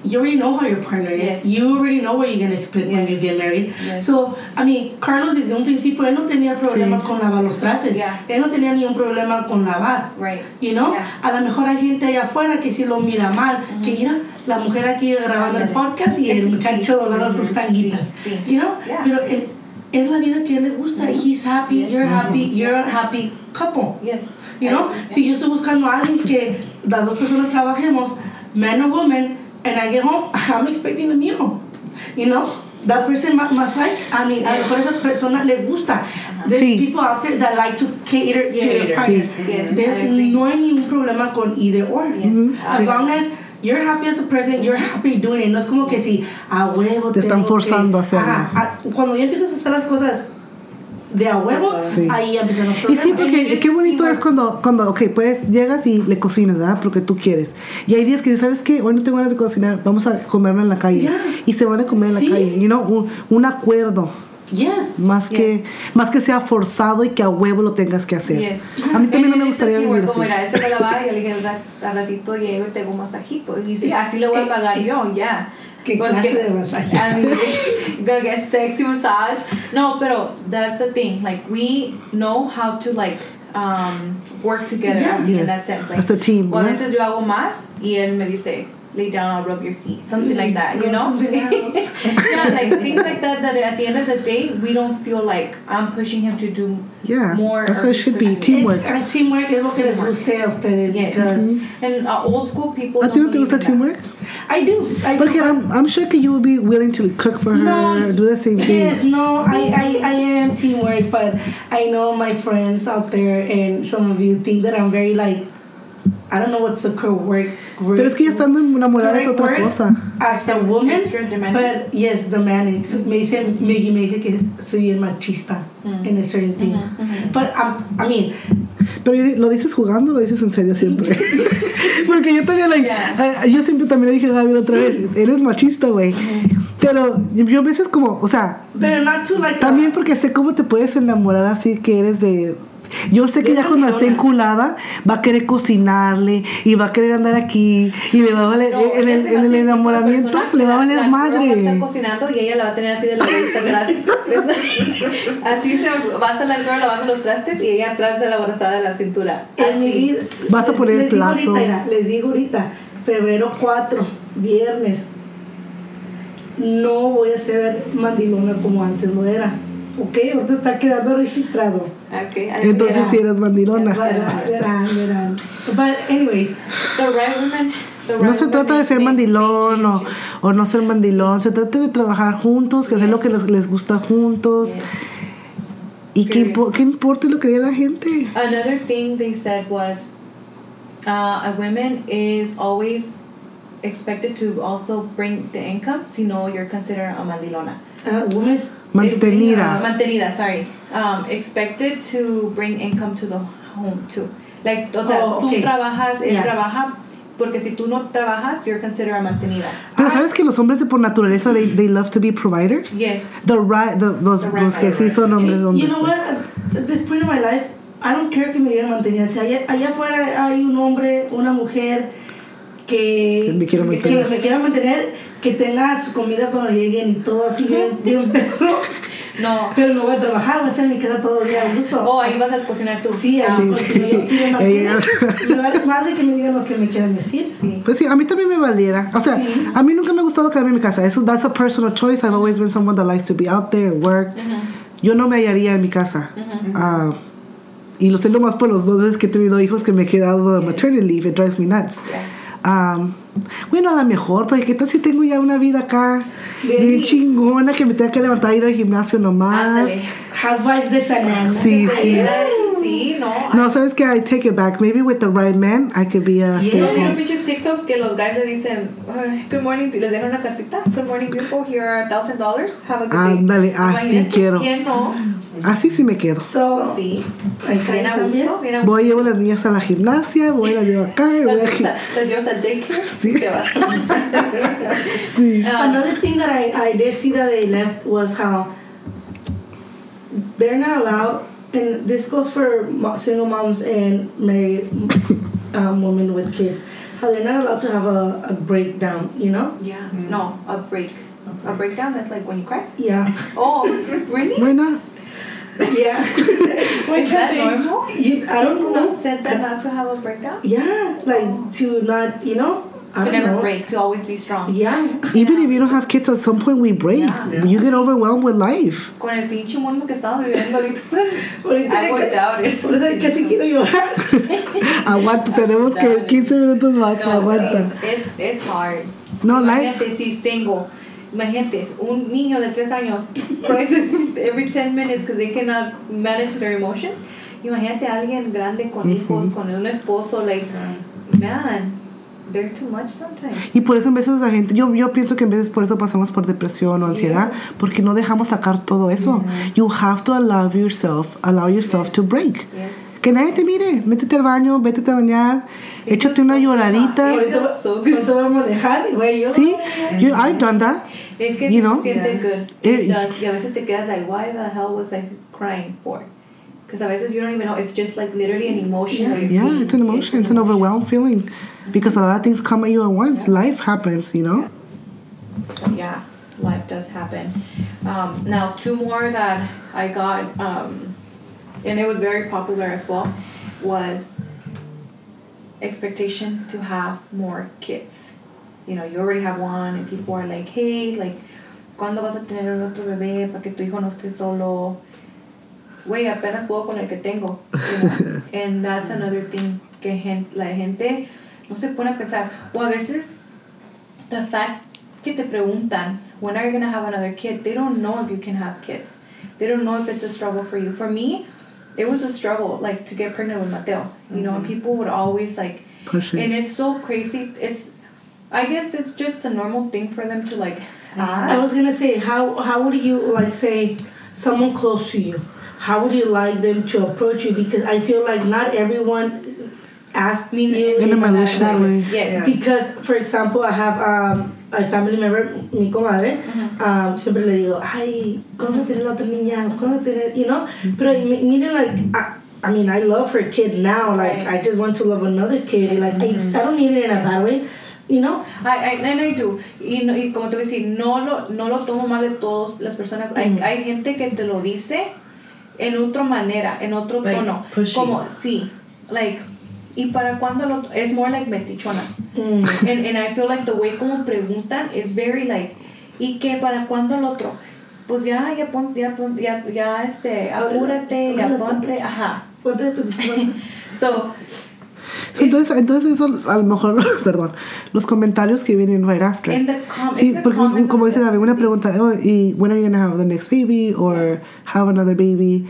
you already know how your partner is. Yes. You already know what you're gonna expect when you Yes. get married. Yes. So, I mean, Carlos desde un principio él no tenía problema Sí. con lavar los trastes. Yeah. Él no tenía ningún problema con lavar. Right. You know? Yeah. A lo mejor hay gente allá afuera que sí lo mira mal, que mira la mujer aquí grabando el podcast y el muchacho doblando sus tanguitas. You know? Yeah. Pero es, es la vida que a él le gusta. He's happy, Yes. you're happy, you're a happy couple. Yes. You know? Si yo estoy buscando a alguien que las dos personas trabajemos, man or woman, and I get home, I'm expecting a meal. You know? That person mu- must like, I mean, a lo mejor esa persona le gusta. There's Sí. people out there that like to cater to Yes. their partner. Yes, I agree. no hay ningún problema con either or. Yes. As Sí. long as you're happy as a person, you're happy doing it. No es como que si a huevo Te están forzando que- a hacerlo. Ajá, a- cuando ya empiezas a hacer las cosas de a huevo, Sí. ahí empiezan los Y problemas. sí, And porque qué bonito see es cuando, cuando, ok, pues llegas y le cocinas, ¿verdad? Porque tú quieres. Y hay días que dices, ¿sabes qué? Hoy no tengo ganas de cocinar, vamos a comerlo en la calle. Yeah. Y se van a comer en la Sí. calle. You know, un, un acuerdo. Yes. Más, Yes. que, más que sea forzado y que a huevo lo tengas que hacer. Yes. A mí también no me gustaría vivir así. Era, él se fue a lavar y le dije, al rat- al ratito llego y tengo un masajito. Y dice, así le voy a pagar yo, ya. ¿Qué Pues clase que- de masaje? I mean, gonna get sexy massage. No, pero that's the thing. Like, we know how to, like, um, work together Yeah. así, in that Yes. sense. Like, As a team, O a yeah. veces yo hago más y él me dice, lay down, I'll rub your feet, something like that, you know? yeah, like things like that. That at the end of the day, we don't feel like I'm pushing him to do Yeah, more. that's or how it should be. Teamwork. Es, ah, teamwork es lo que les guste a ustedes Yes. because And uh, old school people. ¿A ti no don't te gusta believe in teamwork? I do. I Porque do. I'm, I'm sure que you would be willing to cook for her, No, do the same thing. Yes, no, I, I, I am teamwork, but I know my friends out there and some of you think that I'm very like, I don't know what's the correct word. Pero es que ya estando enamorada es otra cosa. As a woman, but yes, demanding. So me dice, Maggie me dice que soy bien machista Mm. in a certain thing. But um, I mean, Pero lo dices jugando, o lo dices en serio siempre. Porque yo también, like, Yeah. ah, yo siempre también le dije a Gaby otra vez, eres machista, güey. Pero yo a veces como, o sea, pero not too like. también porque sé cómo te puedes enamorar así que eres de... Yo sé que ya cuando esté enculada va a querer cocinarle y va a querer andar aquí y le va a valer, No, en, el, en el enamoramiento le va a valer la- la girl Va a estar madre. cocinando y ella la va a tener así de la bolsa atrás. así se va a estar la girl lavando los trastes y ella atrás de la abrazada de la cintura. En mi vida. Vas a les- poner el les digo plato. ahorita, mira, les digo ahorita, febrero 4, viernes. No voy a ser mandilona como antes lo era. Ok, ahorita está quedando registrado. Okay, Entonces si eres mandilona. Verán, verán, verán. But, anyways, The right woman. the No right se woman trata de ser mandilón o, o no ser mandilón, se trata de trabajar juntos, que hacer lo que les, les gusta juntos y que, Period. impo- que importe lo que diga la gente. Another thing they said was uh, a woman is always expected to also bring the income, si no, you're considered a mandilona. uh, women's Mantenida. Uh, mantenida, sorry. Um, expected to bring income to the home too. Like, o sea, Oh, tú okay. trabajas, él Yeah. trabaja, porque si tú no trabajas, you're considered a mantenida. Pero sabes que los hombres de por naturaleza they, they love to be providers. Yes. The right, the, los, The right los que sí son hombres, you hombres. know pues. what? At this point of my life, I don't care que me digan mantenida. Si allá, allá afuera hay un hombre, una mujer que, Que me quiera mantener. que me quiera mantener, que tenga su comida cuando lleguen y todo así bien, bien perro. No. Pero no voy a trabajar, voy a estar en mi casa todo el día a gusto. Oh, ahí vas a cocinar tú. Sí, Ah, así, sí, porque sí. si me vale madre que me digan lo que me quieran decir. Sí. Pues sí, a mí también me valiera. O sea, Sí. a mí nunca me ha gustado quedarme en mi casa. Eso, that's a personal choice. I've always been someone that likes to be out there work. Yo no me hallaría en mi casa. Ah, y lo sé lo más por los dos veces que he tenido hijos que me he quedado de maternity leave. It drives me nuts. Um, bueno, a lo mejor, porque qué tal si tengo ya una vida acá bien Bien. chingona que me tenga que levantar e ir al gimnasio nomás. Ándale. Housewives de San Ana. Sí, sí. Sí, no. No, sabes que I take it back. Maybe with the right man, I could be a stay ¿No at vieron home. pinches TikToks que los guys le dicen, good morning, les dejan una cartita, good morning, beautiful, here are thousand dollars, have a good day. Ándale, así Imagínate, quiero. ¿Quién no? Así sí me quedo. So, Pues sí. Bien a gusto, bien a gusto. Voy, llevo a las niñas a la gimnasia, voy, las llevo acá, y voy aquí. a- las llevas al daycare. Sí. Te vas. Sí. Ah, Another thing that I, I did see that they left was how they're not allowed, and this goes for single moms and married um, women with kids, how they're not allowed to have a, a breakdown, you know? Yeah. No, a break. A breakdown is like when you cry. Yeah. Oh, really? Buena. yeah. Is that normal? You, I don't know. Not said that not to have a breakdown. Yeah, like to not, you know? I To never know. break, to always be strong. Yeah. Even if you don't have kids, at some point we break. Yeah. You get overwhelmed with life. Con el pinche mundo que estamos viviendo ahorita. Ahorita I worked out it. Ahorita casi quiero llorar. Aguanta, tenemos que 15 minutos más. No, Aguanta. sí, it's, it's hard. No, Imagínate life. si single. Imagínate, un niño de tres años cries every 10 minutes because they cannot manage their emotions. Imagínate a alguien grande con hijos, con un esposo, like, man, they're too much sometimes. Y por eso en veces la gente, yo, yo pienso que en veces por eso pasamos por depresión o ansiedad, porque no dejamos sacar todo eso. You have to allow yourself, allow yourself to break. Yes. Que nadie te mire, métete al baño, vétete a bañar, It échate una so lloradita. so ahorita voy a manejar güey. Sí, you, I've done that. Es que You know? se siente Yeah. good. It- It does. Y a veces te quedas like, why the hell was I crying for? Because a veces you don't even know. It's just like literally an emotion. Yeah, feeling. it's an emotion, it's an overwhelmed feeling. Because a lot of things come at you at once. Life happens, you know? yeah, life does happen. Um, now, two more that I got, um, and it was very popular as well, was expectation to have more kids. you know, you already have one and people are like, hey, like, ¿cuándo vas a tener otro bebé para que tu hijo no esté solo? Güey, apenas puedo con el que tengo. You know? and that's another thing que gen- la gente no se pone a pensar. O a veces, the fact que te preguntan, when are you going to have another kid? They don't know if you can have kids. They don't know if it's a struggle for you. For me, it was a struggle, like, to get pregnant with Mateo. You know, and people would always, like, Push it. and it's so crazy. It's, I guess it's just a normal thing for them to, like, mm-hmm. ask. I was gonna say, how how would you like say someone close to you? How would you like them to approach you? Because I feel like not everyone asks Me you neither. In a that malicious way. way. Yes. Because, for example, I have um, a family member, mi comadre, um, siempre le digo, ay, ¿cuándo tener la otra niña? ¿Cuándo tener, you know? Pero mi- miren, like, I, I mean, I love her kid now. Like, Right. I just want to love another kid. Like, I, I don't mean it in a bad way, you know? I, I, and I do. Y, no, y como te voy a decir, no lo, no lo tomo mal de todas las personas. Hay, Mm. hay gente que te lo dice en otra manera, en otro Like, tono. pushy. Como, sí, like, y para cuando lo, es more like metichonas. Mm. and, and I feel like the way como preguntan is very like, ¿y qué para cuándo el otro? Pues ya, ya pon, ya, pon- ya, ya, este, apúrate, ya ponte, ajá. Ponte. So, So, entonces, entonces eso a lo mejor, perdón, los comentarios que vienen right after. in the com- Sí, porque como dice. David, una pregunta, oh, y when are you gonna have the next baby or have another baby?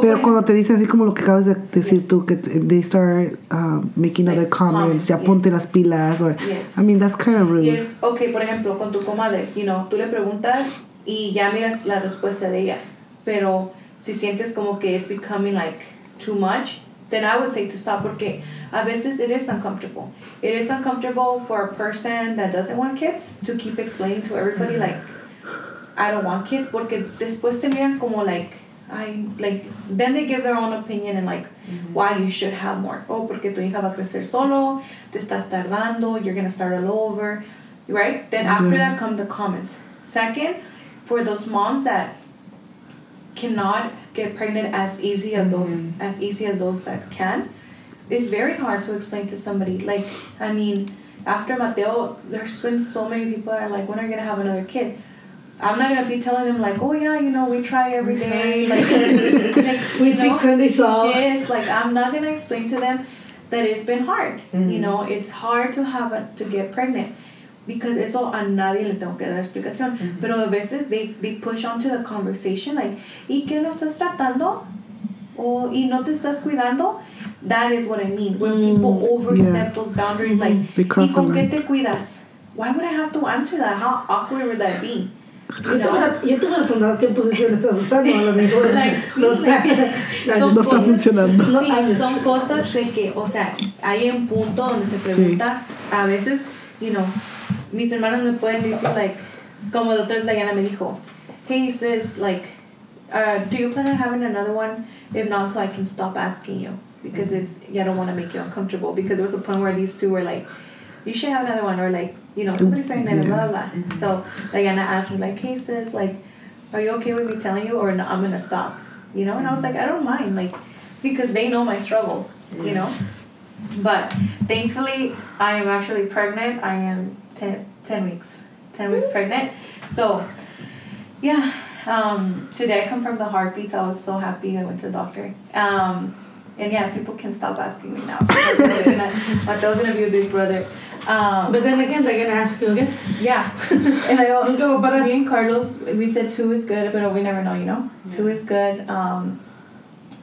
Pero cuando te dicen así como lo que acabas de decir Yes. tú, que they start uh, making Like other comments, comments, ya ponte yes. las pilas, or Yes. I mean that's kind of rude. Y es, ok, por ejemplo, con tu comadre, you know, tú le preguntas y ya miras la respuesta de ella. Pero si sientes como que it's becoming like too much, then I would say to stop porque a veces it is uncomfortable. It is uncomfortable for a person that doesn't want kids to keep explaining to everybody mm-hmm. like, I don't want kids porque después te miran como like, I like, then they give their own opinion and like mm-hmm. why you should have more. Oh, porque tu hija va a crecer solo, te estás tardando, you're gonna start all over, right? Then after mm-hmm. that come the comments. Second, for those moms that cannot get pregnant as easy as those as easy as those that can, it's very hard to explain to somebody. Like, I mean, after Mateo, there's been so many people that are like, when are you gonna have another kid? I'm not gonna be telling them like, oh yeah, you know, we try every day, like, like We take know, Sundays off. Yes, like I'm not gonna explain to them that it's been hard. Mm-hmm. You know, it's hard to have a, to get pregnant because eso a nadie le tengo que dar explicación. Mm-hmm. Pero a veces they, they push onto the conversation like, ¿y qué no estás tratando? O ¿y no te estás cuidando? That is what I mean. When people overstep Mm, Yeah. those boundaries, like, They ¿y cross the con qué te cuidas? Why would I have to answer that? How awkward would that be? You Yo te know? hubiera- yo te hubiera preguntado qué posición estás usando, a lo mejor Like, no sí, está, like, no No está funcionando. No, Sí, I'm- son cosas de que, o sea, hay un punto donde se pregunta, a veces, you know, mis hermanos me pueden decir, like, como otra vez Diana me dijo, hey sis, like, uh, do you plan on having another one? If not, so I can stop asking you because it's, yeah, I don't want to make you uncomfortable because there was a point where these two were like, you should have another one or like, you know, somebody's pregnant and blah, blah, blah. So Diana asked me like, hey sis, like, are you okay with me telling you or no, I'm gonna stop? You know, and I was like, I don't mind, like, because they know my struggle, you know. But thankfully, I am actually pregnant. I am 10, 10 weeks, ten weeks pregnant. So, yeah. Um, today I confirmed the heartbeats. I was so happy. I went to the doctor. Um, and yeah, people can stop asking me now. Mateo's gonna, Mateo's gonna be a big brother. Um, But then again, they're gonna ask you again. yeah. and I go, Nunca va a parar. me and Carlos, we said two is good, but we never know, you know? Two is good. Um,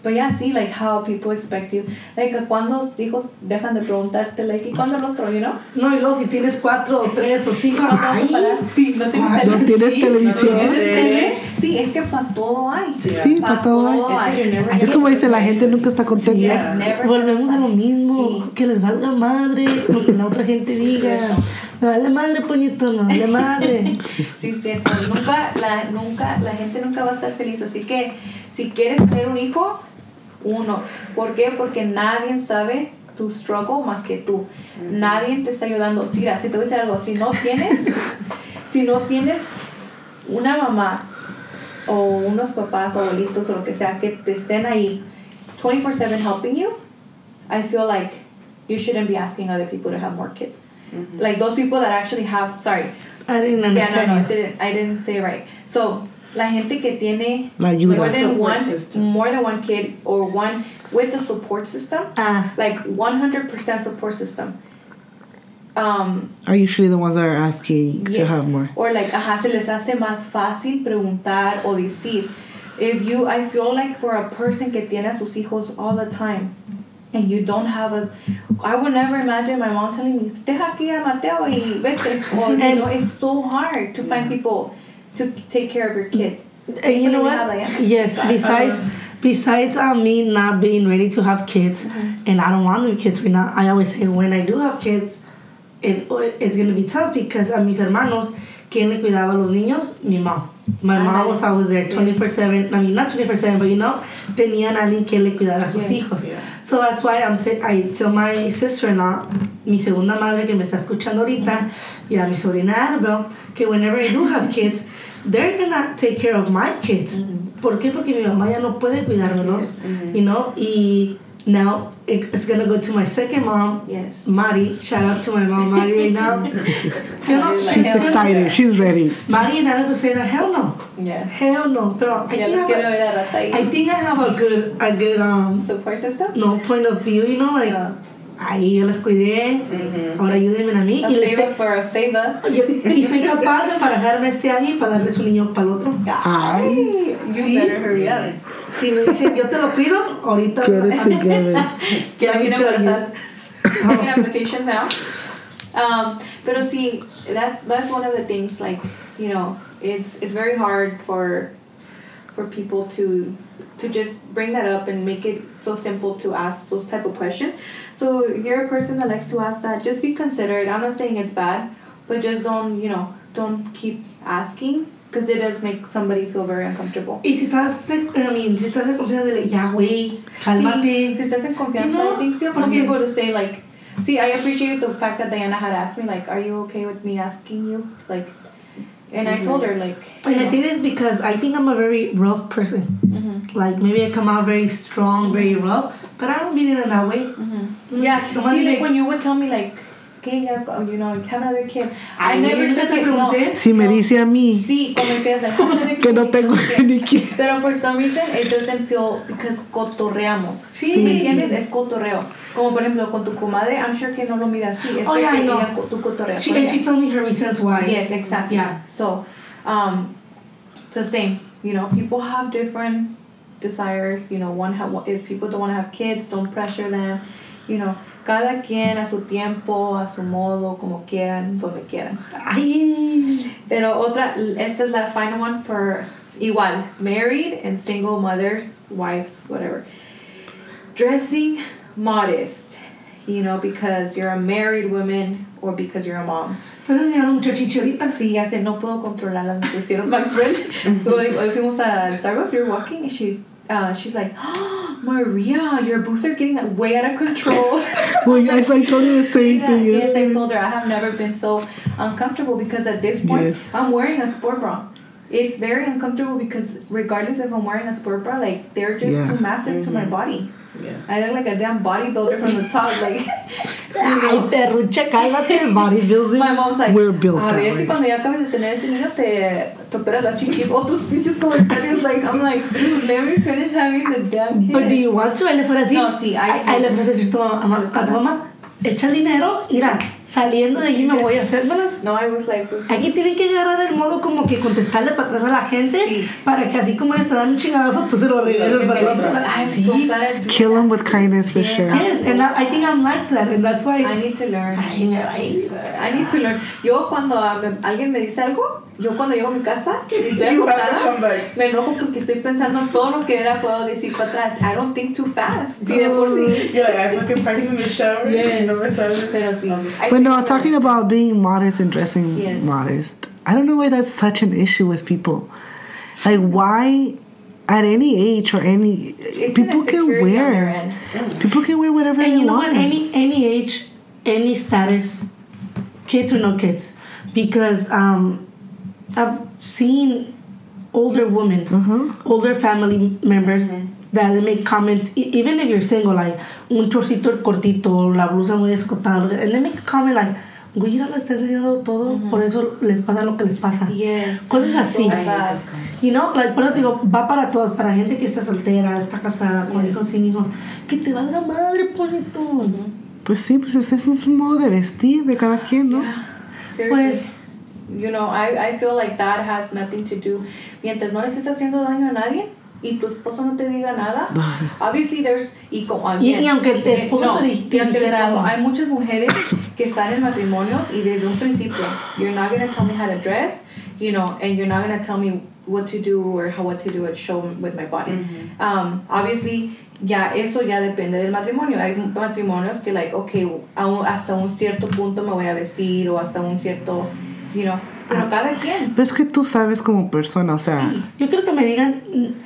but yeah, see, like how people expect you. Like, cuando los hijos dejan de preguntarte, like, ¿y cuándo el otro, you know? No, y luego si tienes cuatro o tres o cinco, ¿Cuándo vas a ay, parar? Sí, no tienes Ay, no tele- tienes sí, televisión. no tienes Sí. tele. Sí, es que para todo hay. Sí, pa' todo hay. Es como dice la gente nunca está contenta. Yeah. Volvemos a lo mismo, Sí. que les valga madre lo que la otra gente diga. Me vale madre, poñito, me vale madre. Sí, cierto. Nunca la, nunca, la gente nunca va a estar feliz. Así que si quieres tener un hijo, uno. ¿Por qué? Porque nadie sabe tu struggle más que tú. Nadie te está ayudando. Si, mira, si te voy a decir algo, si no tienes, si no tienes una mamá o unos papás o abuelitos o lo que sea que te estén ahí 24/7 helping you, I feel like you shouldn't be asking other people to have more kids. Like those people that actually have. Sorry. I didn't Yeah, understand. no, no, you. didn't, I didn't say it right. So, la gente que tiene La ayuda. more than one, system. more than one kid or one with the support system, Ah, like 100% support system. Um, Are usually the ones that are asking to have more. or like, ajá, se les hace más fácil preguntar o decir. If you, I feel like for a person que tiene a sus hijos all the time, and you don't have a, I would never imagine my mom telling me, deja aquí a Mateo y vete. Or, you know, it's so hard to find people to take care of your kid. and you know what? Yes. Besides, besides um, me not being ready to have kids, mm-hmm. and I don't want them kids right now. I always say when I do have kids, it it's gonna be tough because a mis hermanos, ¿quién le cuidaba a los niños? Mi mom. My mom was always there 24 7. I mean, not 24 7, but you know, tenían a alguien que le cuidara a sus Yes, hijos. yeah. So that's why I'm I tell my sister-in-law, mi segunda madre que me está escuchando ahorita, y a mi sobrina Annabelle, que whenever I do have kids, they're gonna take care of my kids. ¿Por qué? Porque mi mamá ya no puede cuidármelos, you know, y now it- it's gonna go to my second mom, Yes. Mari. Shout out to my mom, Mari, right now. You know, She's hell no. excited. She's ready. Mari and Annabelle say that hell no, Yeah. hell no. Pero I Ya think, I, have a I think I have a good, a good um, Support system? no point of view, you know, like. Yeah. Ahí yo les cuidé, ahora ayúdenme a mí A y, les favor for a favor. yo- y soy capaz de barajarme este año y para darles un niño para el otro. Ay. You Sí. better hurry up. Si me dicen yo te lo cuido, ahorita Get. Que la Let me quieren tell you. Taking application now. Um, pero sí, that's that's one of the things. Like, you know, it's it's very hard for for people to to just bring that up and make it so simple to ask those type of questions. So if you're a person that likes to ask that, just be considerate. I'm not saying it's bad, but just don't you know don't keep asking because it does make somebody feel very uncomfortable. Y si estás, de, I mean, si estás en confianza de ya, güey, cálmate. Si estás en confianza, You know, I think feel comfortable to say like, see, I appreciated the fact that Diana had asked me like, are you okay with me asking you like, and I told her like, And I say this because I think I'm a very rough person. mm-hmm, Like maybe I come out very strong, very rough, but I don't mean it in that way. mm-hmm. yeah. The See, like when you would tell me like, okay, yeah, you know, have another kid. I Ay, never nunca took te it. No. pregunté. Si me dice a mí Sí, cuando decías like, have another que no kid, tengo okay. ni quien. Pero for some reason it doesn't feel because cotorreamos. Sí, ¿Me sí. entiendes? Es cotorreo. Como por ejemplo con tu comadre, I'm sure que no lo mira así. Es Oh, yeah, porque I know. ella co- tú cotorreas She, con and ella. she told me her reasons why. Yes, exactly. Yeah. So, um, so same. You know, people have different desires. You know, one have if people don't want to have kids, don't pressure them. You know, cada quien a su tiempo, a su modo, como quieran, donde quieran. Ay, Pero otra, esta es la final one for igual, married and single mothers, wives, whatever. Dressing modest, you know, because you're a married woman or because you're a mom. estás enseñando mucho chichi ahorita. Sí, ya sé, no puedo controlar las noticias. My friend, hoy, hoy fuimos a Starbucks, we were walking, and she, uh, she's like, oh, Maria, your boobs are getting way out of control. Well, guys, I told you the same Yeah, thing. yes, I told her I have never been so uncomfortable because at this point Yes. I'm wearing a sport bra. It's very uncomfortable because regardless if I'm wearing a sport bra, like they're just Yeah. too massive to my body. Yeah. I look like a damn bodybuilder from the top. Like, Ay, perrucha, cálmate, bodybuilding. my mom's like, We're built a ver way." si cuando ya acabes de tener ese niño te, te operas las chichis. Otros pinches comentarios, like, I'm like, dude, let me finish having the damn kid. But do you want to? Ahí le fuera así. No, sí, I- Ahí le fueras a decir a tu mamá, a tu mamá, echa dinero, mira, saliendo de allí me voy a hacérmelas. no, I was like, pues, Aquí tienen que agarrar el modo como que contestarle para atrás a la gente Sí. para que así como ellos te dan un chingadazo, tú se lo regresas para el otro. I'm Sí. Kill them with kindness for Yes. sure. Yes, and I, I think I'm like that, and that's why. I need to learn. Me- ay, I need to learn. Yo cuando a- me- alguien me dice algo, yo cuando llego a mi casa You have acostada, somebody. me enojo porque estoy pensando en todo lo que era puedo decir para atrás. I don't think too fast. Sí, de por sí. You're like, I fucking practice in the shower. Yes. No me sale. Pero sí. I But no, talking about being modest and dressing Yes. modest, I don't know why that's such an issue with people. Like, why, at any age or any, It's people can insecurity on their wear, people can wear whatever And they you know want. what? Any any age, any status, kids or no kids, because um, I've seen older women, Uh-huh. older family members that they make comments, e- even if you're single, like un chorcito cortito, la blusa muy escotada, and they make a comment like, güey, no le está enseñando todo, por eso les pasa lo que les pasa. Yes. Cosas así. So bad. Y no, like, por eso digo, va para todos, para gente que está soltera, está casada, con hijos sin hijos. Que te valga madre, ponito. Pues sí, pues ese es un modo de vestir de cada quien, ¿no? Seriously. Pues, you know, I, I feel like that has nothing to do. Mientras no le estés haciendo daño a nadie y tu esposo no te diga nada, obviously there's. Y, Y- y aunque el eh, esposo no, te dijera hay muchas mujeres que están en matrimonios y desde un principio, you're not going to tell me how to dress, you know, and you're not going to tell me what to do or how what to do at show with my body. Um, obviously, ya eso ya depende del matrimonio. Hay matrimonios que like, okay, hasta un cierto punto me voy a vestir o hasta un cierto, you know, pero cada quien. Pero es que tú sabes como persona, o sea, yo quiero que me digan,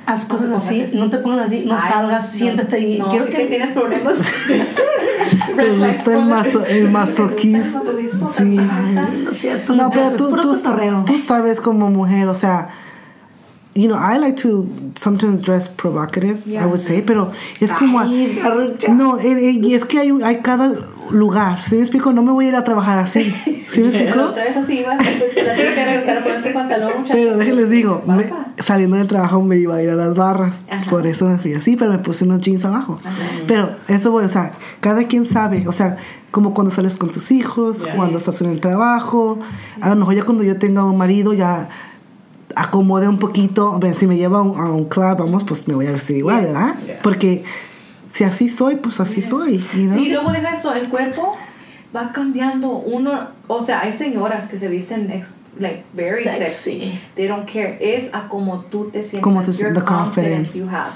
haz cosas así, así. no te pongas así, no Ay, salgas, no, siéntate ahí. No, quiero sí que, que tienes problemas. te gusta el, maso, el masoquista. Sí. No es cierto, No, no, pero tú, tú, tú sabes como mujer, o sea, you know, I like to sometimes dress provocative, I Yeah. would say, pero es como... Ay. No, eh, eh, y es que hay, hay cada lugar, ¿sí me explico? No me voy a ir a trabajar así, ¿sí me explico? otra vez así te la tienes que poner tu pantalón. Pero déjenles digo, saliendo del trabajo me iba a ir a las barras, Ajá. por eso me fui así, pero me puse unos jeans abajo. Pero eso voy, o sea, cada quien sabe, o sea, como cuando sales con tus hijos, Yeah. cuando estás en el trabajo, a lo mejor ya cuando yo tenga un marido ya acomode un poquito, a ver, si me lleva a un, a un club, vamos, pues me voy a vestir igual, Yes. ¿verdad? Yeah. Porque si así soy, pues así soy, you know? Y luego deja eso, el cuerpo va cambiando. Uno, o sea, hay señoras que se visten ex- like very sexy. Sexy. They don't care. Es a como tú te sientes. Como te your sientes, the confidence. you have.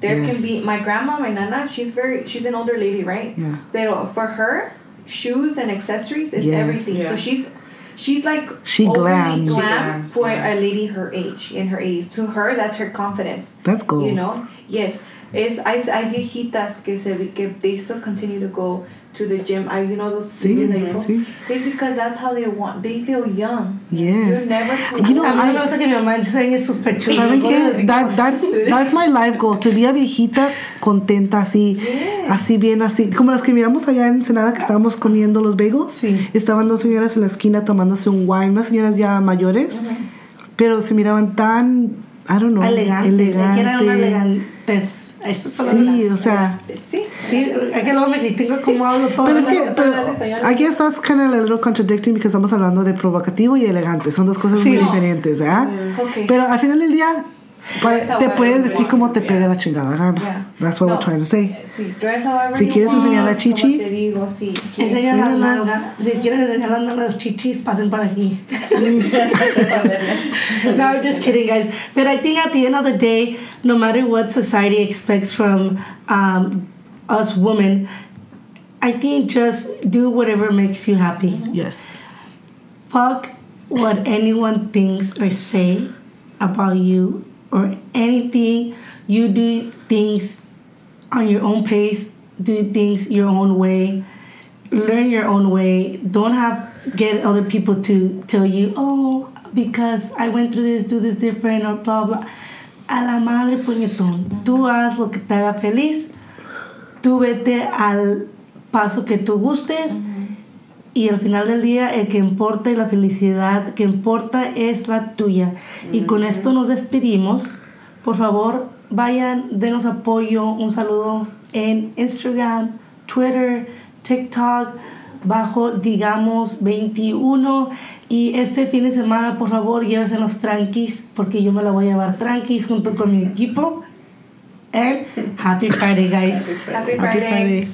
There Yes. can be my grandma, my nana. She's very. She's an older lady, right? Yeah. Pero for her, shoes and accessories is Yes. everything. Yeah. So she's. She's like She. She glam glams, for yeah. a lady her age in her 80s. To her, that's her confidence. That's goals. You know, yes. Es, hay, hay viejitas que se que they still continue to go to the gym. I, you know those Sí, videos sí. It's because that's how they want. They feel young. Yes. You're never too You know, A mí me gusta que mi mamá enseñe sus pechos. ¿Saben qué? That, that's, that's my life goal. To be a viejita contenta así, Yes. así bien así. Como las que miramos allá en Ensenada que estábamos comiendo los bagels. Sí. Estaban dos señoras en la esquina tomándose un wine, unas señoras ya mayores, pero se miraban tan, I don't know, elegante. elegante. Una elegantez. Eso es. Sí, o sea. Sí. Sí, es que luego me critican cómo hablo todo. Pero es que, pero, guess that's kind of a little contradicting porque estamos hablando de provocativo y elegante. Son dos cosas Sí. muy No. diferentes, ¿verdad? Ok. Pero al final del día, te puedes vestir want. como te pegue la chingada gana. Yeah. That's what No. we're trying to say. Sí, Si quieres want, enseñar la chichi. te digo, sí. Enseña la nalga. Si quieren enseñar las nalgas chichis, pasen por aquí. no, I'm just kidding, guys. But I think at the end of the day, no matter what society expects from um, us women, I think just do whatever makes you happy. Yes. Fuck what anyone thinks or say about you or anything. You do things on your own pace. Do things your own way. Learn your own way. Don't have get other people to tell you, oh, because I went through this, do this different or blah blah. A la madre puñetón. Tú haz lo que te haga feliz. Tú vete al paso que tú gustes. Y al final del día, el que importa y la felicidad que importa es la tuya. Y con esto nos despedimos. Por favor, vayan, denos apoyo, un saludo en Instagram, Twitter, TikTok, bajo digamos 21. Y este fin de semana, por favor, llévense los tranquis, porque yo me la voy a llevar tranquis junto con mi equipo. And happy Friday, guys. Happy Happy Friday. Friday.